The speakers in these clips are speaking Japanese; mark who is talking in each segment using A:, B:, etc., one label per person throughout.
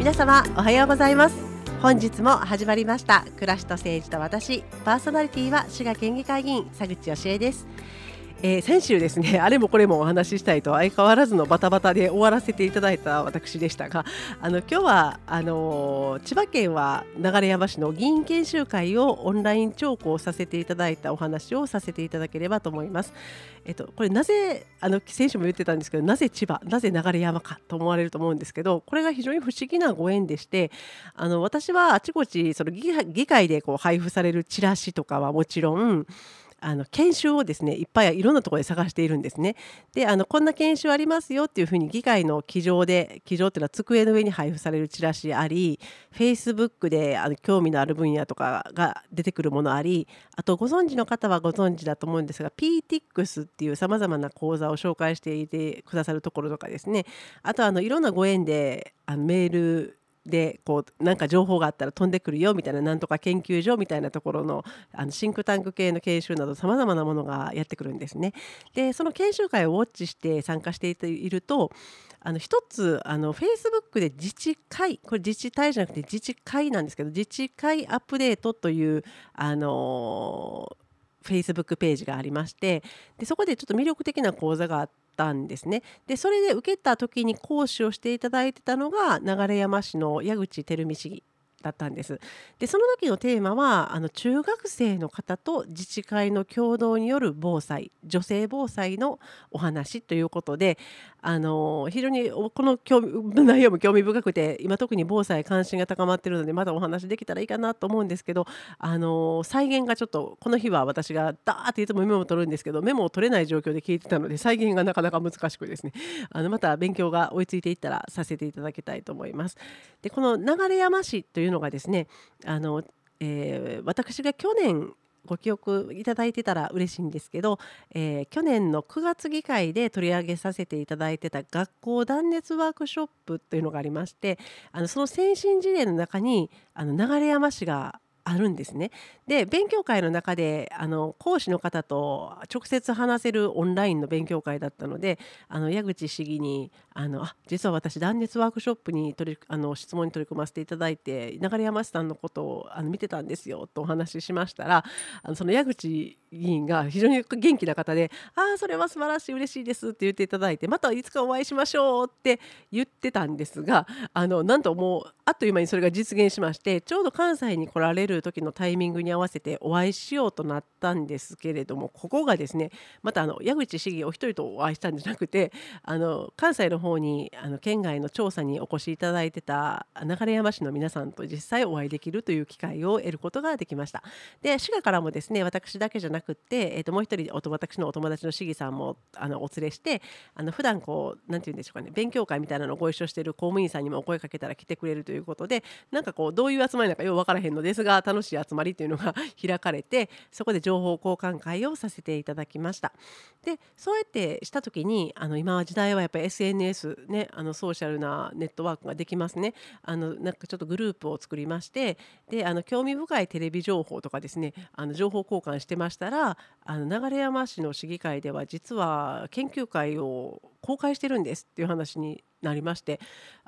A: 皆様おはようございます。本日も始まりました。暮らしと政治と私。パーソナリティは滋賀県議会議員佐口義恵です。えー、先週ですねあれもこれもお話ししたいと相変わらずのバタバタで終わらせていただいた私でしたがあの今日はあのー、千葉県は流山市の議員研修会をオンライン聴講させていただいたお話をさせていただければと思います。えっと、これなぜあの先週も言ってたんですけどなぜ千葉なぜ流山かと思われると思うんですけどこれが非常に不思議なご縁でしてあの私はあちこちその議会でこう配布されるチラシとかはもちろんあの研修をですねいっぱいいろんなところで探しているんですね。であのこんな研修ありますよっていうふうに議会の機上で機上っていうのは机の上に配布されるチラシあり Facebook であの興味のある分野とかが出てくるものありあとご存知の方はご存知だと思うんですが PTX っていうさまざまな講座を紹介していてくださるところとかですねあとあのいろんなご縁であのメールでこうなんか情報があったら飛んでくるよみたいななんとか研究所みたいなところのあのシンクタンク系の研修などさまざまなものがやってくるんですね。でその研修会をウォッチして参加しているとあの一つあの Facebook で自治会これ自治体じゃなくて自治会なんですけど自治会アップデートというあの Facebook ページがありましてでそこでちょっと魅力的な講座があったんですね。でそれで受けた時に講師をしていただいてたのが流山市の矢口照美市議だったんです。でその時のテーマはあの中学生の方と自治会の共同による防災女性防災のお話ということであの非常にこの興味内容も興味深くて今特に防災関心が高まっているのでまだお話できたらいいかなと思うんですけどあの再現がちょっとこの日は私がダーっていつもメモを取るんですけどメモを取れない状況で聞いてたので再現がなかなか難しくですねあのまた勉強が追いついていったらさせていただきたいと思います。でこの流山市というのがですねあの、えー、私が去年ご記憶いただいてたら嬉しいんですけど、えー、去年の9月議会で取り上げさせていただいてた学校断熱ワークショップというのがありましてあのその先進事例の中にあの流山市があるんですね。で勉強会の中であの講師の方と直接話せるオンラインの勉強会だったのであの矢口市議にあのあ実は私断熱ワークショップに取りあの質問に取り組ませていただいて流山市さんのことをあの見てたんですよとお話ししましたらあのその矢口議員が非常に元気な方で「ああそれは素晴らしい嬉しいです」って言っていただいて「またいつかお会いしましょう」って言ってたんですがあのなんともうあっという間にそれが実現しましてちょうど関西に来られるる時のタイミングに合わせてお会いしようとなったんですけれどもここがですねまたあの矢口市議お一人とお会いしたんじゃなくてあの関西の方にあの県外の調査にお越しいただいてた流山市の皆さんと実際お会いできるという機会を得ることができました。で滋賀からもですね私だけじゃなくって、えー、ともう一人私のお友達の市議さんもあのお連れしてあの普段こう何て言うんでしょうかね勉強会みたいなのをご一緒している公務員さんにもお声かけたら来てくれるということでなんかこうどういう集まりなのかよう分からへんのですが楽しい集まりというのが 開かれてそこで情報交換会をさせていただきました。でそうやってした時にあの今は時代はやっぱり SNS ねあのソーシャルなネットワークができますね。あのなんかちょっとグループを作りましてであの興味深いテレビ情報とかですねあの情報交換してましたらあの流山市の市議会では実は研究会を公開してるんですっていう話になりまして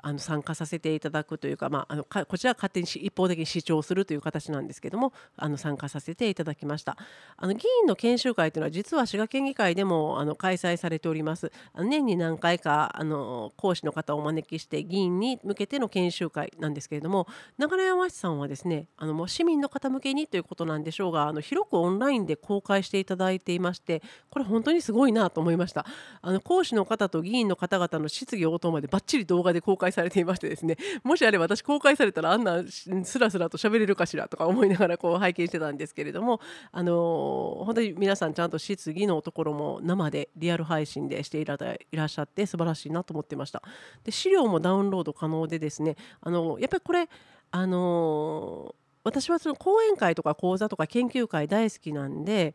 A: あの参加させていただくというか、まあ、あのこちらは勝手に一方的に主張するという形なんですけどもあの参加させていただきました。あの議員の研修会というのは実は滋賀県議会でもあの開催されております。年に何回かあの講師の方をお招きして議員に向けての研修会なんですけれども流山市さんはですねあのもう市民の方向けにということなんでしょうがあの広くオンラインで公開していただいていましてこれ本当にすごいなと思いました。あの講師の方と議員の方々の質疑応答までばっちり動画で公開されていましてですねもしあれば私公開されたらあんなスラスラと喋れるかしらとか思いながらこう拝見してたんですけれどもあの、本当に皆さんちゃんと質疑のところも生でリアル配信でしていらっしゃって素晴らしいなと思ってました。で資料もダウンロード可能でですねあのやっぱりこれあの、私はその講演会とか講座とか研究会大好きなんで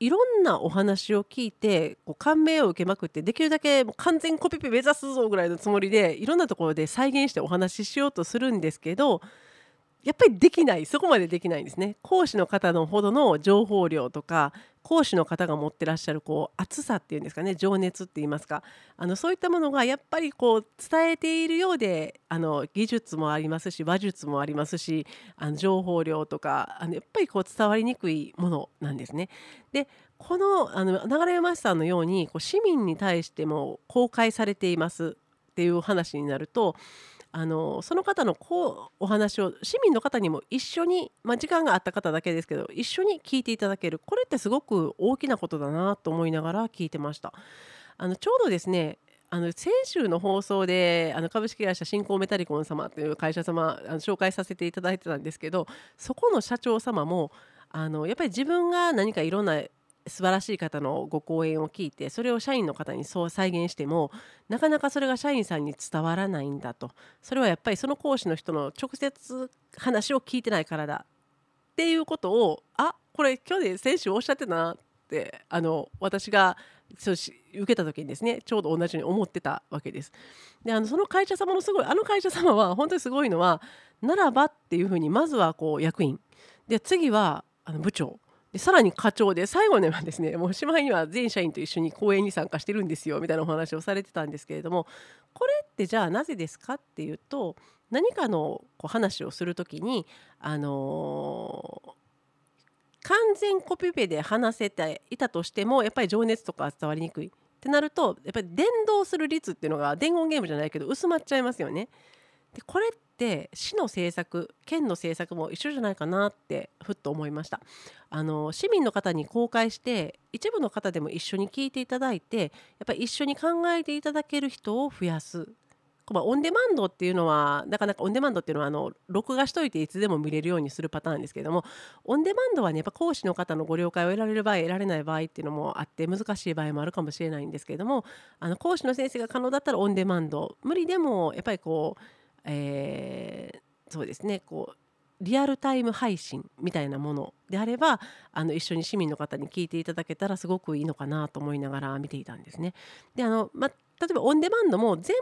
A: いろんなお話を聞いてこう感銘を受けまくってできるだけ完全コピペ目指すぞぐらいのつもりでいろんなところで再現してお話ししようとするんですけどやっぱりできない。そこまでできないんですね。講師の方のほどの情報量とか講師の方が持ってらっしゃるこう熱さっていうんですかね。情熱って言いますか。あのそういったものがやっぱりこう伝えているようであの技術もありますし話術もありますしあの情報量とかあのやっぱりこう伝わりにくいものなんですね。でこのあの流山さんのようにこう市民に対しても公開されていますっていう話になるとあのその方のこうお話を市民の方にも一緒に、まあ、時間があった方だけですけど一緒に聞いていただけるこれってすごく大きなことだなと思いながら聞いてました。あのちょうどですねあの先週の放送であの株式会社新興メタリコン様という会社様あの紹介させていただいてたんですけどそこの社長様もあのやっぱり自分が何かいろんな素晴らしい方のご講演を聞いてそれを社員の方にそう再現してもなかなかそれが社員さんに伝わらないんだと。それはやっぱりその講師の人の直接話を聞いてないからだっていうことをあこれ去年先週おっしゃってたなってあの私がそうし受けた時にですねちょうど同じように思ってたわけです。であのその会社様のすごいあの会社様は本当にすごいのはならばっていうふうにまずはこう役員。で次はあの部長。でさらに課長で最後にはですね もうしまいには全社員と一緒に講演に参加してるんですよみたいなお話をされてたんですけれどもこれってじゃあなぜですかっていうと何かのこう話をする時にあのー完全コピペで話せていたとしてもやっぱり情熱とか伝わりにくいってなるとやっぱり伝導する率っていうのが伝言ゲームじゃないけど薄まっちゃいますよね。でこれって市の政策県の政策も一緒じゃないかなってふっと思いました。あの市民の方に公開して一部の方でも一緒に聞いていただいてやっぱり一緒に考えていただける人を増やす。まあ、オンデマンドっていうのはなかなかオンデマンドっていうのはあの録画しといていつでも見れるようにするパターンですけれどもオンデマンドはねやっぱ講師の方のご了解を得られる場合得られない場合っていうのもあって難しい場合もあるかもしれないんですけれどもあの講師の先生が可能だったらオンデマンド。無理でもやっぱりこうえー、そうですねこうリアルタイム配信みたいなものであればあの一緒に市民の方に聞いていただけたらすごくいいのかなと思いながら見ていたんですね。であの、ま、例えばオンデマンドも全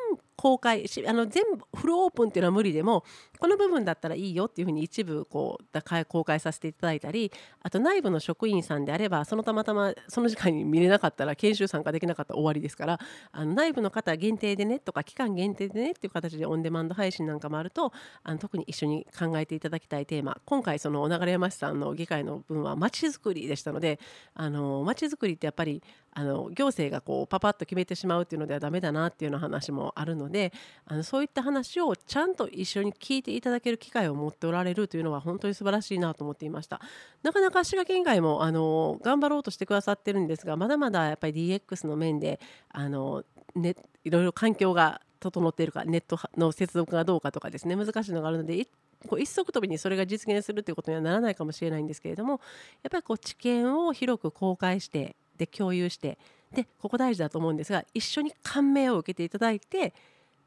A: 公開あの全部フルオープンっていうのは無理でもこの部分だったらいいよっていうふうに一部こう公開させていただいたりあと内部の職員さんであればそのたまたまその時間に見れなかったら研修参加できなかったら終わりですからあの内部の方限定でねとか期間限定でねっていう形でオンデマンド配信なんかもあるとあの特に一緒に考えていただきたいテーマ。今回その流山市さんの議会の分はまちづくりでしたのであのまちづくりってやっぱりあの行政がこうパパッと決めてしまうっていうのではダメだなっていうような話もあるのであのそういった話をちゃんと一緒に聞いていただける機会を持っておられるというのは本当に素晴らしいなと思っていました。なかなか滋賀県外もあの頑張ろうとしてくださってるんですがまだまだやっぱり DX の面であの、ね、いろいろ環境が整っているかネットの接続がどうかとかですね難しいのがあるのでこう一足飛びにそれが実現するということにはならないかもしれないんですけれどもやっぱりこう知見を広く公開してで共有してでここ大事だと思うんですが一緒に感銘を受けていただいて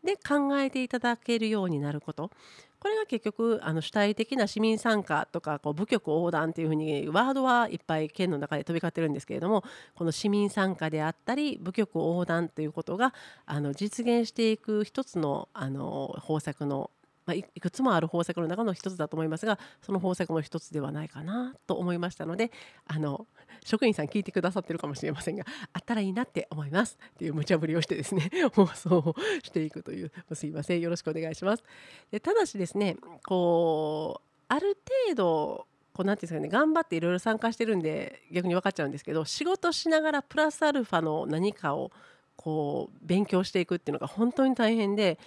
A: で考えていただけるようになること。これが結局あの主体的な市民参加とかこう部局横断というふうにワードはいっぱい県の中で飛び交ってるんですけれどもこの市民参加であったり部局横断ということがあの実現していく一つのあの方策のまあ、いくつもある方策の中の一つだと思いますがその方策の一つではないかなと思いましたのであの職員さん聞いてくださってるかもしれませんがあったらいいなって思いますっていう無茶ぶりをしてですね 放送をしていくというすいませんよろしくお願いします。でただしですねこうある程度頑張っていろいろ参加してるんで逆に分かっちゃうんですけど仕事しながらプラスアルファの何かをこう勉強していくっていうのが本当に大変で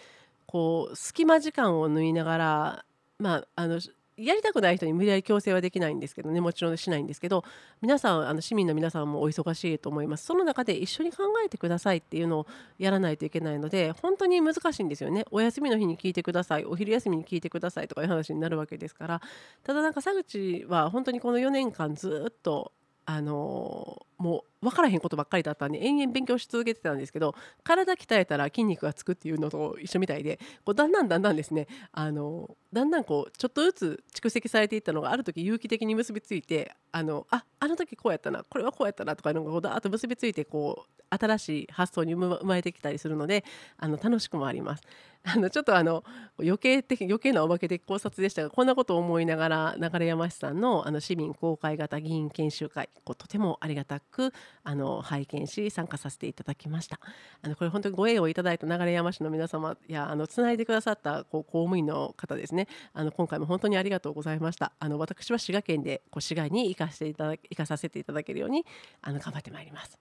A: こう隙間時間を縫いながらまああのやりたくない人に無理やり強制はできないんですけどねもちろんしないんですけど皆さんあの市民の皆さんもお忙しいと思います。その中で一緒に考えてくださいっていうのをやらないといけないので本当に難しいんですよね。お休みの日に聞いてください。お昼休みに聞いてくださいとかいう話になるわけですから。ただなんか佐口は本当にこの4年間ずっとあのもう分からへんことばっかりだったんで延々勉強し続けてたんですけど体鍛えたら筋肉がつくっていうのと一緒みたいでこうだんだんだんだんですねあのだんだんこうちょっとずつ蓄積されていったのがある時有機的に結びついてあのああの時こうやったなこれはこうやったなとかいうのがこうだーっと結びついてこう新しい発想に生まれてきたりするのであの楽しくもあります。あのちょっとあの余計的余計なおまけ的考察でしたがこんなことを思いながら流山市さんのあの市民公開型議員研修会こうとてもありがたくあの拝見し参加させていただきました。あのこれ本当にご縁をいただいた流山市の皆様やあのつないでくださったこう公務員の方ですね。あの今回も本当にありがとうございました。あの私は滋賀県でこう滋賀に行かせていただ行かさせていただけるようにあの頑張ってまいります。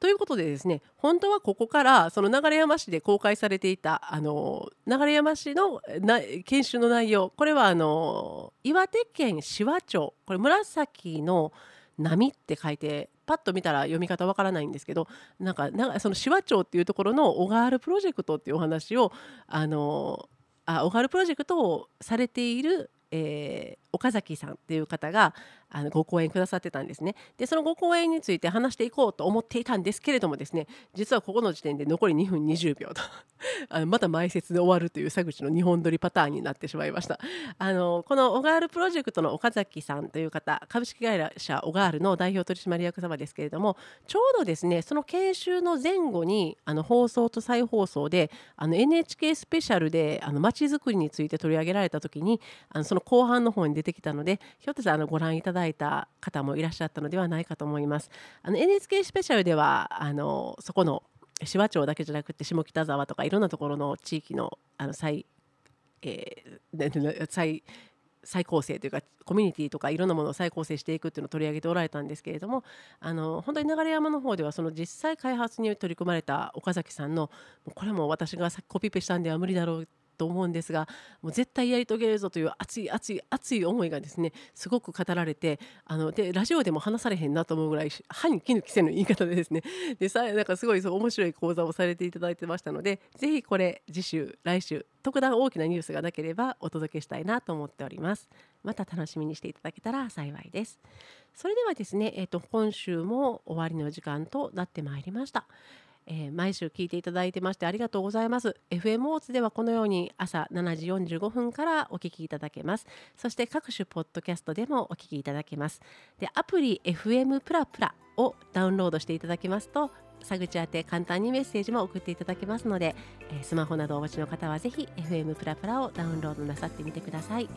A: ということでですね本当はここからその流山市で公開されていたあの流山市のな研修の内容これはあの岩手県紫波町これ紫の波って書いてパッと見たら読み方わからないんですけどなんかなんかその紫波町っていうところの小川原プロジェクトっていうお話をあのあ小川原プロジェクトをされている、えー、岡崎さんっていう方があのご講演くださってたんですね。でそのご講演について話していこうと思っていたんですけれどもですね実はここの時点で残り2分20秒と あのまた前説で終わるという佐口の2本撮りパターンになってしまいました。あのこのオガールプロジェクトの岡崎さんという方株式会社オガールの代表取締役様ですけれどもちょうどですねその研修の前後にあの放送と再放送であの NHK スペシャルであの街づくりについて取り上げられた時にあのその後半の方に出てきたのでひょっとしたらあのご覧いただいた方もいらっしゃったのではないかと思います。あの NHK スペシャルではあのそこの紫波町だけじゃなくて下北沢とかいろんなところの地域のあの再,、えー、再再構成というかコミュニティとかいろんなものを再構成していくっていうのを取り上げておられたんですけれどもあの本当に流山の方ではその実際開発に取り組まれた岡崎さんのこれも私がコピペしたんでは無理だろうと思うんですがもう絶対やり遂げるぞという熱い熱い熱い思いがですねすごく語られてあのでラジオでも話されへんなと思うぐらい歯に衣着せぬ言い方でですね。でさなんかすごいそう面白い講座をされていただいてましたのでぜひこれ次週来週特段大きなニュースがなければお届けしたいなと思っております。また楽しみにしていただけたら幸いです。それではですね、えーと今週も終わりの時間となってまいりました。えー、毎週聞いていただいてましてありがとうございます。FM オーツではこのように朝7時45分からお聞きいただけます。そして各種ポッドキャストでもお聞きいただけます。でアプリ FM プラプラをダウンロードしていただきますと佐口宛て簡単にメッセージも送っていただけますので、えー、スマホなどお持ちの方はぜひ FM プラプラをダウンロードなさってみてください。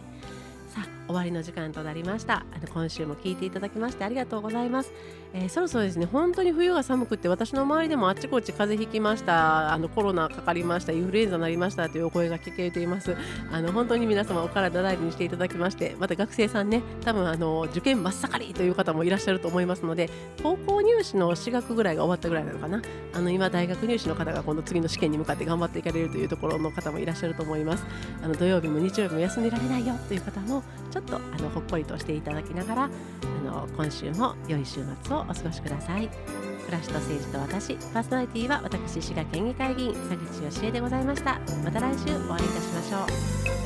A: さあ終わりの時間となりました。あの今週も聞いていただきましてありがとうございます、えー、そろそろですね本当に冬が寒くって私の周りでもあっちこっち風邪ひきました。あのコロナかかりました。インフルエンザになりました。というお声が聞けています。あの本当に皆様お体大事にしていただきましてまた学生さんね多分あの受験真っ盛りという方もいらっしゃると思いますので高校入試の4学ぐらいが終わったぐらいなのかな。あの今大学入試の方が今度次の試験に向かって頑張っていかれるというところの方もいらっしゃると思います。あの土曜日も日曜日も休んでられないよという方もちょっとあのほっこりとしていただきながらあの今週も良い週末をお過ごしください。暮らしと政治と私パーソナリティは私滋賀県議会議員佐口義恵でございました。また来週お会いいたしましょう。